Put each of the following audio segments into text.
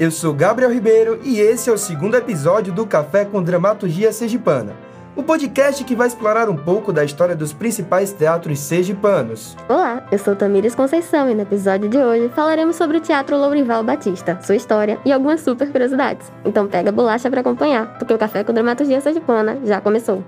Eu sou Gabriel Ribeiro e esse é o segundo episódio do Café com Dramaturgia Sergipana, o podcast que vai explorar um pouco da história dos principais teatros sergipanos. Olá, eu sou Tamires Conceição e no episódio de hoje falaremos sobre o Teatro Lourival Batista, sua história e algumas super curiosidades. Então pega a bolacha para acompanhar, porque o Café com Dramaturgia Sergipana já começou.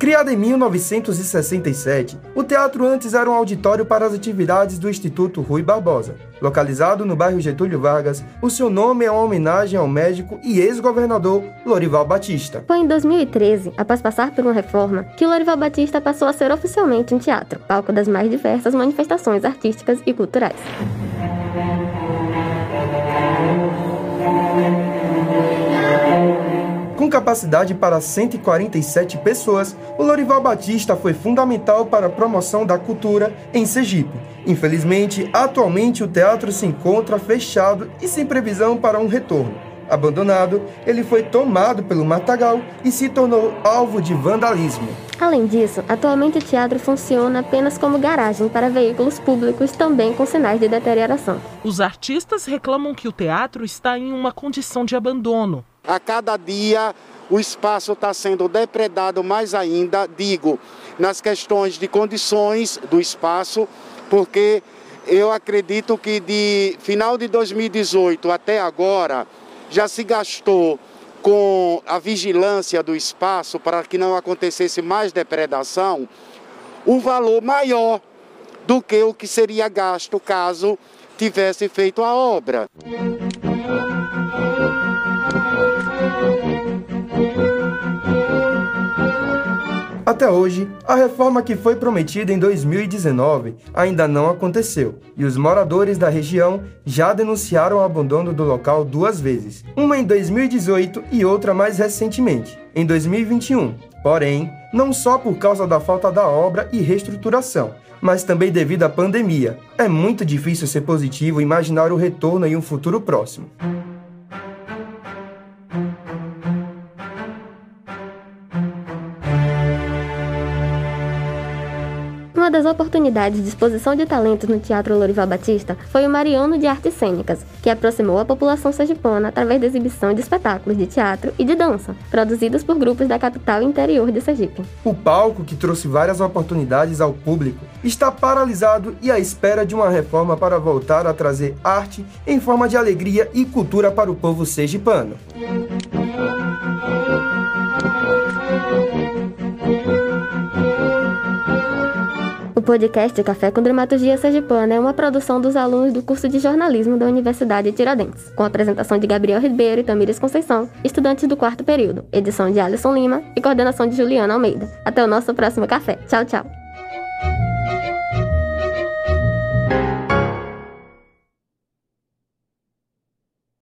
Criado em 1967, o teatro antes era um auditório para as atividades do Instituto Rui Barbosa. Localizado no bairro Getúlio Vargas, o seu nome é uma homenagem ao médico e ex-governador Lorival Batista. Foi em 2013, após passar por uma reforma, que Lorival Batista passou a ser oficialmente um teatro, palco das mais diversas manifestações artísticas e culturais. Com capacidade para 147 pessoas, o Lorival Batista foi fundamental para a promoção da cultura em Sergipe. Infelizmente, atualmente o teatro se encontra fechado e sem previsão para um retorno. Abandonado, ele foi tomado pelo matagal e se tornou alvo de vandalismo. Além disso, atualmente o teatro funciona apenas como garagem para veículos públicos também com sinais de deterioração. Os artistas reclamam que o teatro está em uma condição de abandono. A cada dia o espaço está sendo depredado mais ainda, digo, nas questões de condições do espaço, porque eu acredito que de final de 2018 até agora já se gastou com a vigilância do espaço para que não acontecesse mais depredação, um valor maior do que o que seria gasto caso tivesse feito a obra. Até hoje, a reforma que foi prometida em 2019 ainda não aconteceu, e os moradores da região já denunciaram o abandono do local duas vezes, uma em 2018 e outra mais recentemente, em 2021. Porém, não só por causa da falta da obra e reestruturação, mas também devido à pandemia. É muito difícil ser positivo e imaginar o retorno em um futuro próximo. Uma das oportunidades de exposição de talentos no Teatro Lorival Batista foi o Mariano de Artes Cênicas, que aproximou a população sergipana através da exibição de espetáculos de teatro e de dança, produzidos por grupos da capital interior de Sergipe. O palco, que trouxe várias oportunidades ao público, está paralisado e à espera de uma reforma para voltar a trazer arte em forma de alegria e cultura para o povo sergipano. Podcast Café com Dramaturgia Sergipana é uma produção dos alunos do curso de jornalismo da Universidade de Tiradentes, com apresentação de Gabriel Ribeiro e Tamires Conceição, estudantes do quarto período, edição de Alisson Lima e coordenação de Juliana Almeida. Até o nosso próximo café. Tchau, tchau.